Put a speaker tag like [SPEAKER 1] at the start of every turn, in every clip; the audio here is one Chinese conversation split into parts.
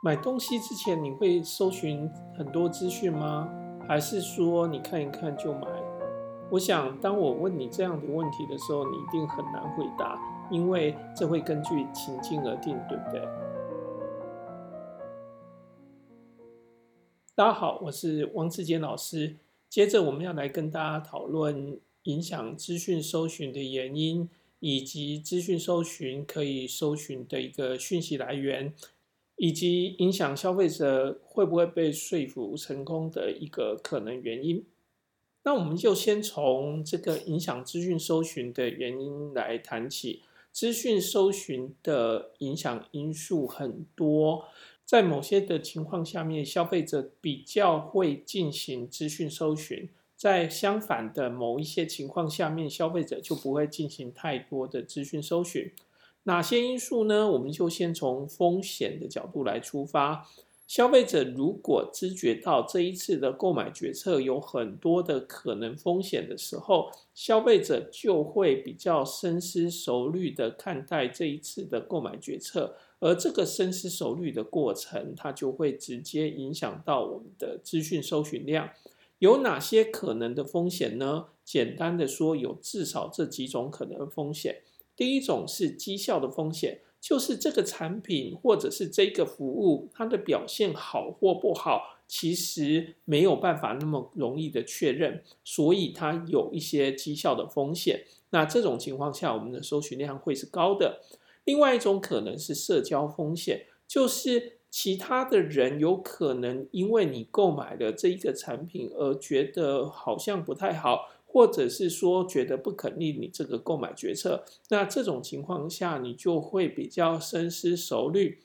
[SPEAKER 1] 买东西之前，你会搜寻很多资讯吗？还是说你看一看就买？我想，当我问你这样的问题的时候，你一定很难回答，因为这会根据情境而定，对不对？大家好，我是王志坚老师。接着，我们要来跟大家讨论影响资讯搜寻的原因，以及资讯搜寻可以搜寻的一个讯息来源。以及影响消费者会不会被说服成功的一个可能原因。那我们就先从这个影响资讯搜寻的原因来谈起。资讯搜寻的影响因素很多，在某些的情况下面，消费者比较会进行资讯搜寻；在相反的某一些情况下面，消费者就不会进行太多的资讯搜寻。哪些因素呢？我们就先从风险的角度来出发。消费者如果知觉到这一次的购买决策有很多的可能风险的时候，消费者就会比较深思熟虑的看待这一次的购买决策，而这个深思熟虑的过程，它就会直接影响到我们的资讯搜寻量。有哪些可能的风险呢？简单的说，有至少这几种可能风险。第一种是绩效的风险，就是这个产品或者是这个服务，它的表现好或不好，其实没有办法那么容易的确认，所以它有一些绩效的风险。那这种情况下，我们的搜寻量会是高的。另外一种可能是社交风险，就是其他的人有可能因为你购买了这一个产品而觉得好像不太好。或者是说觉得不肯定你这个购买决策，那这种情况下你就会比较深思熟虑。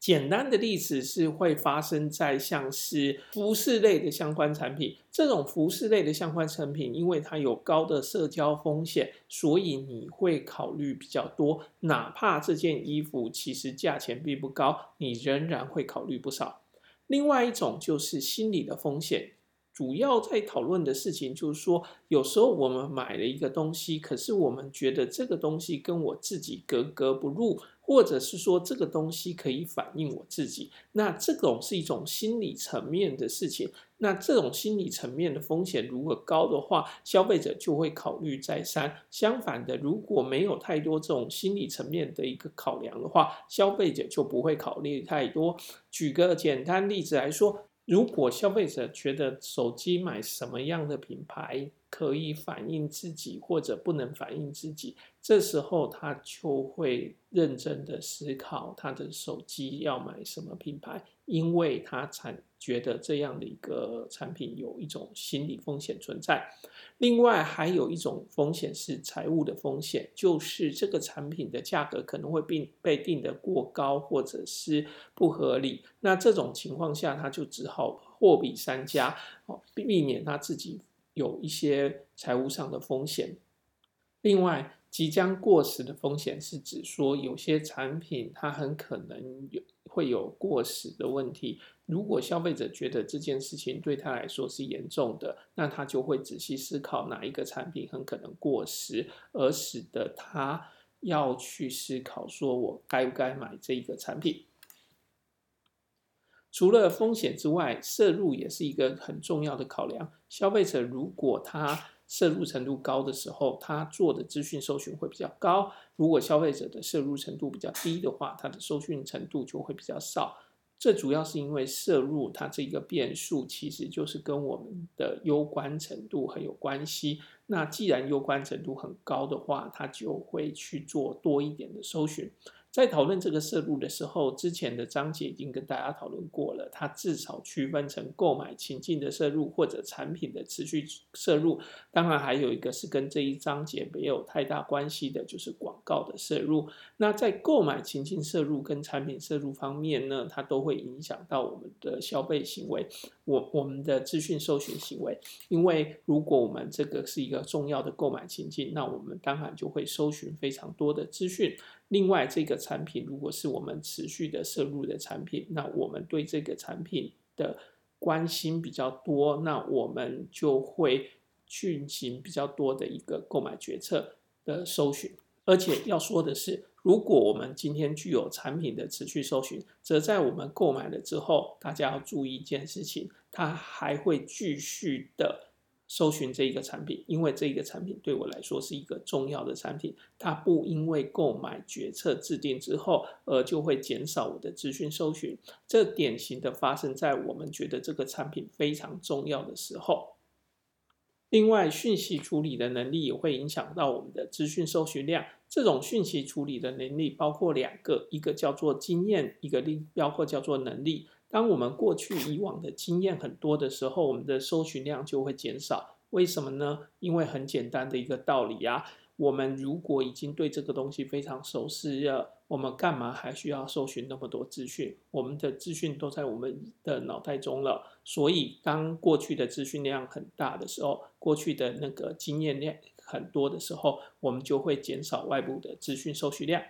[SPEAKER 1] 简单的例子是会发生在像是服饰类的相关产品，这种服饰类的相关产品，因为它有高的社交风险，所以你会考虑比较多。哪怕这件衣服其实价钱并不高，你仍然会考虑不少。另外一种就是心理的风险。主要在讨论的事情就是说，有时候我们买了一个东西，可是我们觉得这个东西跟我自己格格不入，或者是说这个东西可以反映我自己，那这种是一种心理层面的事情。那这种心理层面的风险如果高的话，消费者就会考虑再三。相反的，如果没有太多这种心理层面的一个考量的话，消费者就不会考虑太多。举个简单例子来说。如果消费者觉得手机买什么样的品牌可以反映自己，或者不能反映自己，这时候他就会认真的思考他的手机要买什么品牌，因为他才觉得这样的一个产品有一种心理风险存在。另外还有一种风险是财务的风险，就是这个产品的价格可能会被被定得过高，或者是不合理。那这种情况下，他就只好货比三家，哦，避免他自己有一些财务上的风险。另外，即将过时的风险是指说，有些产品它很可能有会有过时的问题。如果消费者觉得这件事情对他来说是严重的，那他就会仔细思考哪一个产品很可能过时，而使得他要去思考说，我该不该买这一个产品。除了风险之外，摄入也是一个很重要的考量。消费者如果他涉入程度高的时候，他做的资讯搜寻会比较高；如果消费者的涉入程度比较低的话，他的搜寻程度就会比较少。这主要是因为涉入它这个变数，其实就是跟我们的攸关程度很有关系。那既然攸关程度很高的话，他就会去做多一点的搜寻。在讨论这个摄入的时候，之前的章节已经跟大家讨论过了。它至少区分成购买情境的摄入或者产品的持续摄入。当然，还有一个是跟这一章节没有太大关系的，就是广告的摄入。那在购买情境摄入跟产品摄入方面呢，它都会影响到我们的消费行为，我我们的资讯搜寻行为。因为如果我们这个是一个重要的购买情境，那我们当然就会搜寻非常多的资讯。另外，这个产品如果是我们持续的摄入的产品，那我们对这个产品的关心比较多，那我们就会进行比较多的一个购买决策的搜寻。而且要说的是，如果我们今天具有产品的持续搜寻，则在我们购买了之后，大家要注意一件事情，它还会继续的搜寻这一个产品，因为这一个产品对我来说是一个重要的产品，它不因为购买决策制定之后，而就会减少我的资讯搜寻。这典型的发生在我们觉得这个产品非常重要的时候。另外，讯息处理的能力也会影响到我们的资讯搜寻量。这种讯息处理的能力包括两个，一个叫做经验，一个另包括叫做能力。当我们过去以往的经验很多的时候，我们的搜寻量就会减少。为什么呢？因为很简单的一个道理啊。我们如果已经对这个东西非常熟悉了，我们干嘛还需要搜寻那么多资讯？我们的资讯都在我们的脑袋中了。所以，当过去的资讯量很大的时候，过去的那个经验量很多的时候，我们就会减少外部的资讯搜寻量。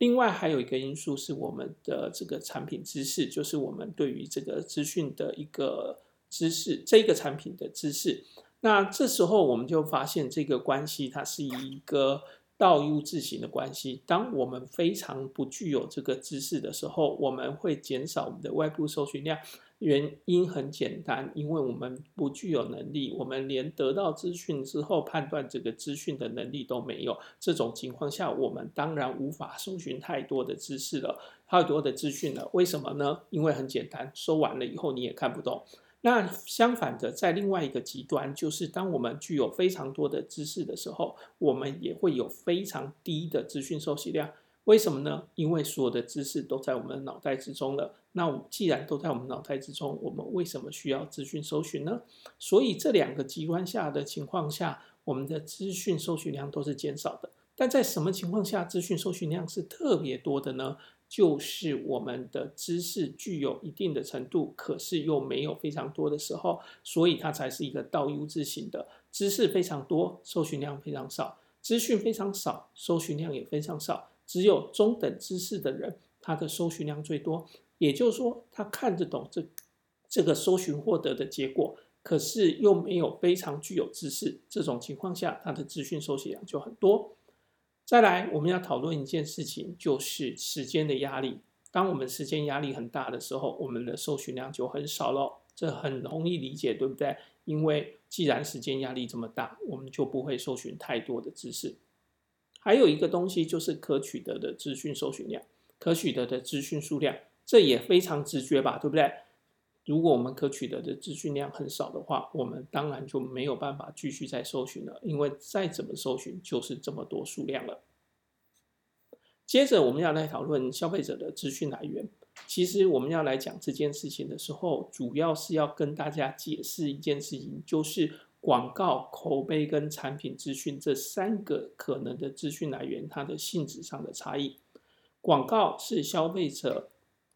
[SPEAKER 1] 另外，还有一个因素是我们的这个产品知识，就是我们对于这个资讯的一个知识，这个产品的知识。那这时候我们就发现这个关系，它是一个倒 U 字形的关系。当我们非常不具有这个知识的时候，我们会减少我们的外部搜寻量。原因很简单，因为我们不具有能力，我们连得到资讯之后判断这个资讯的能力都没有。这种情况下，我们当然无法搜寻太多的知识了，太多的资讯了。为什么呢？因为很简单，搜完了以后你也看不懂。那相反的，在另外一个极端，就是当我们具有非常多的知识的时候，我们也会有非常低的资讯收集量。为什么呢？因为所有的知识都在我们的脑袋之中了。那既然都在我们脑袋之中，我们为什么需要资讯搜寻呢？所以这两个极端下的情况下，我们的资讯搜寻量都是减少的。但在什么情况下资讯搜寻量是特别多的呢？就是我们的知识具有一定的程度，可是又没有非常多的时候，所以它才是一个倒 U 字型的。知识非常多，搜寻量非常少；资讯非常少，搜寻量也非常少。只有中等知识的人，他的搜寻量最多。也就是说，他看得懂这这个搜寻获得的结果，可是又没有非常具有知识。这种情况下，他的资讯搜寻量就很多。再来，我们要讨论一件事情，就是时间的压力。当我们时间压力很大的时候，我们的搜寻量就很少了。这很容易理解，对不对？因为既然时间压力这么大，我们就不会搜寻太多的知识。还有一个东西就是可取得的资讯搜寻量，可取得的资讯数量，这也非常直觉吧，对不对？如果我们可取得的资讯量很少的话，我们当然就没有办法继续再搜寻了，因为再怎么搜寻就是这么多数量了。接着我们要来讨论消费者的资讯来源。其实我们要来讲这件事情的时候，主要是要跟大家解释一件事情，就是广告、口碑跟产品资讯这三个可能的资讯来源，它的性质上的差异。广告是消费者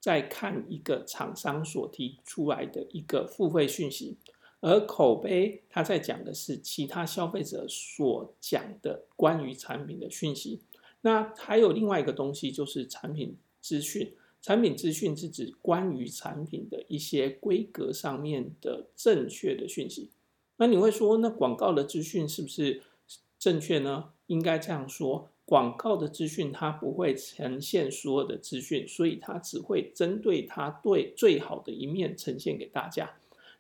[SPEAKER 1] 在看一个厂商所提出来的一个付费讯息，而口碑它在讲的是其他消费者所讲的关于产品的讯息。那还有另外一个东西就是产品资讯，产品资讯是指关于产品的一些规格上面的正确的讯息。那你会说，那广告的资讯是不是正确呢？应该这样说。广告的资讯它不会呈现所有的资讯，所以它只会针对它对最好的一面呈现给大家。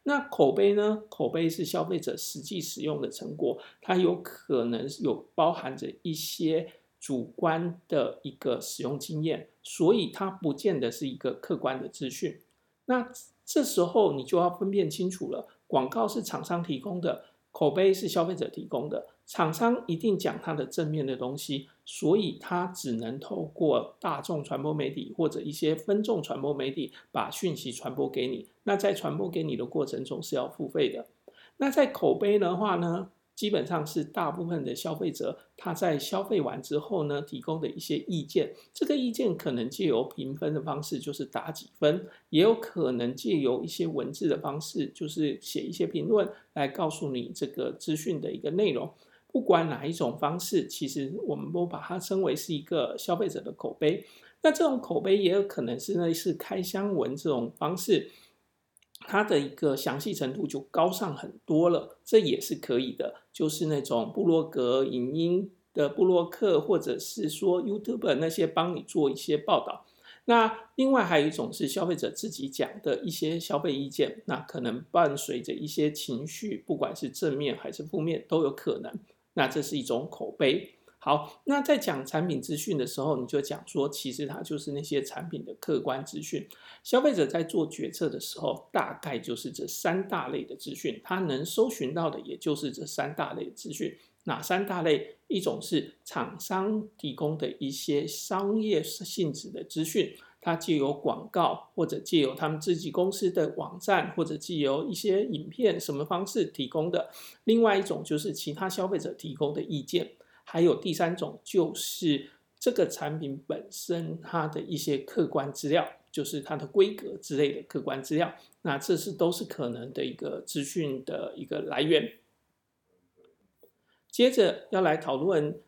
[SPEAKER 1] 那口碑呢？口碑是消费者实际使用的成果，它有可能有包含着一些主观的一个使用经验，所以它不见得是一个客观的资讯。那这时候你就要分辨清楚了，广告是厂商提供的，口碑是消费者提供的。厂商一定讲它的正面的东西，所以它只能透过大众传播媒体或者一些分众传播媒体把讯息传播给你。那在传播给你的过程中是要付费的。那在口碑的话呢，基本上是大部分的消费者他在消费完之后呢，提供的一些意见。这个意见可能借由评分的方式，就是打几分，也有可能借由一些文字的方式，就是写一些评论来告诉你这个资讯的一个内容。不管哪一种方式，其实我们都把它称为是一个消费者的口碑。那这种口碑也有可能是类似开箱文这种方式，它的一个详细程度就高上很多了，这也是可以的。就是那种部落格、影音的部落客，或者是说 YouTube 那些帮你做一些报道。那另外还有一种是消费者自己讲的一些消费意见，那可能伴随着一些情绪，不管是正面还是负面都有可能。那这是一种口碑。好，那在讲产品资讯的时候，你就讲说，其实它就是那些产品的客观资讯。消费者在做决策的时候，大概就是这三大类的资讯，他能搜寻到的也就是这三大类的资讯。哪三大类？一种是厂商提供的一些商业性质的资讯，它借由广告或者借由他们自己公司的网站，或者借由一些影片什么方式提供的。另外一种就是其他消费者提供的意见。还有第三种，就是这个产品本身它的一些客观资料，就是它的规格之类的客观资料。那这是都是可能的一个资讯的一个来源。接着要来讨论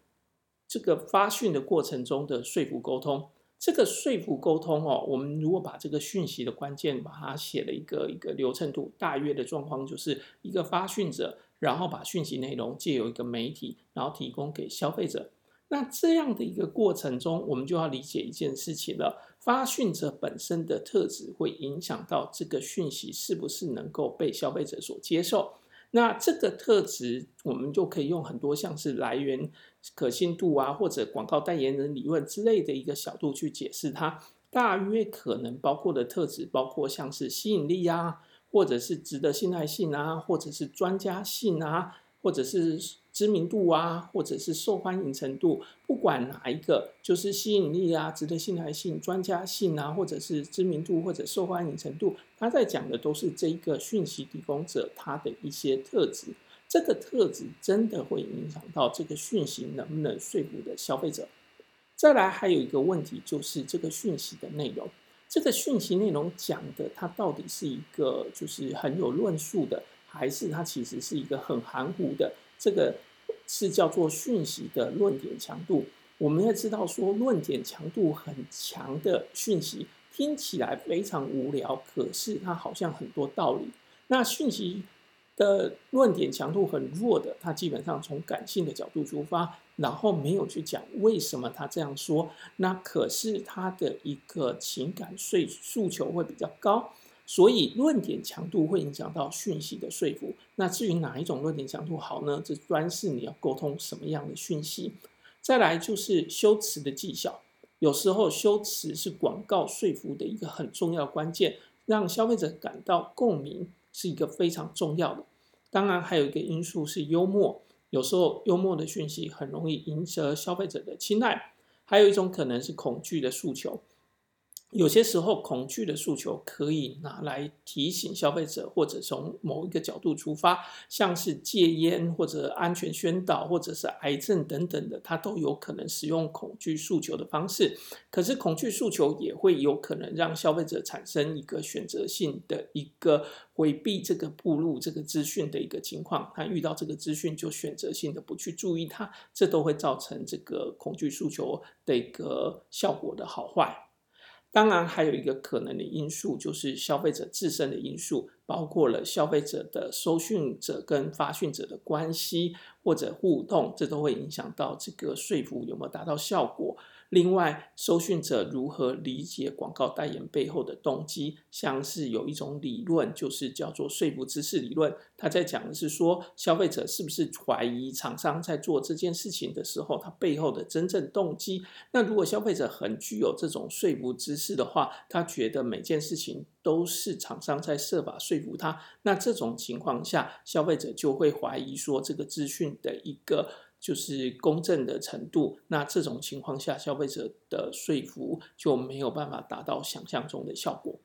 [SPEAKER 1] 这个发讯的过程中的说服沟通。这个说服沟通哦，我们如果把这个讯息的关键把它写了一个一个流程图，大约的状况就是一个发讯者。然后把讯息内容借由一个媒体，然后提供给消费者。那这样的一个过程中，我们就要理解一件事情了：发讯者本身的特质会影响到这个讯息是不是能够被消费者所接受。那这个特质，我们就可以用很多像是来源可信度啊，或者广告代言人理论之类的一个角度去解释它。大约可能包括的特质，包括像是吸引力啊。或者是值得信赖性啊，或者是专家性啊，或者是知名度啊，或者是受欢迎程度，不管哪一个，就是吸引力啊，值得信赖性、专家性啊，或者是知名度或者受欢迎程度，他在讲的都是这一个讯息提供者他的一些特质。这个特质真的会影响到这个讯息能不能说服的消费者。再来还有一个问题，就是这个讯息的内容。这个讯息内容讲的，它到底是一个就是很有论述的，还是它其实是一个很含糊的？这个是叫做讯息的论点强度。我们要知道说，论点强度很强的讯息听起来非常无聊，可是它好像很多道理。那讯息的论点强度很弱的，它基本上从感性的角度出发。然后没有去讲为什么他这样说，那可是他的一个情感诉诉求会比较高，所以论点强度会影响到讯息的说服。那至于哪一种论点强度好呢？这专是你要沟通什么样的讯息。再来就是修辞的技巧，有时候修辞是广告说服的一个很重要关键，让消费者感到共鸣是一个非常重要的。当然还有一个因素是幽默。有时候幽默的讯息很容易赢得消费者的青睐，还有一种可能是恐惧的诉求。有些时候，恐惧的诉求可以拿来提醒消费者，或者从某一个角度出发，像是戒烟或者安全宣导，或者是癌症等等的，它都有可能使用恐惧诉求的方式。可是，恐惧诉求也会有可能让消费者产生一个选择性的一个回避这个步入这个资讯的一个情况。他遇到这个资讯就选择性的不去注意它，这都会造成这个恐惧诉求的一个效果的好坏。当然，还有一个可能的因素，就是消费者自身的因素，包括了消费者的收讯者跟发讯者的关系或者互动，这都会影响到这个说服有没有达到效果。另外，收讯者如何理解广告代言背后的动机？像是有一种理论，就是叫做说服知识理论。他在讲的是说，消费者是不是怀疑厂商在做这件事情的时候，他背后的真正动机？那如果消费者很具有这种说服知识的话，他觉得每件事情都是厂商在设法说服他。那这种情况下，消费者就会怀疑说，这个资讯的一个。就是公正的程度，那这种情况下，消费者的说服就没有办法达到想象中的效果，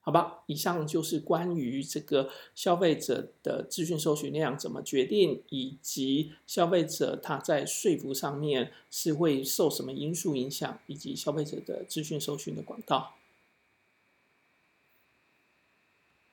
[SPEAKER 1] 好吧？以上就是关于这个消费者的资讯搜寻量怎么决定，以及消费者他在说服上面是会受什么因素影响，以及消费者的资讯搜寻的管道。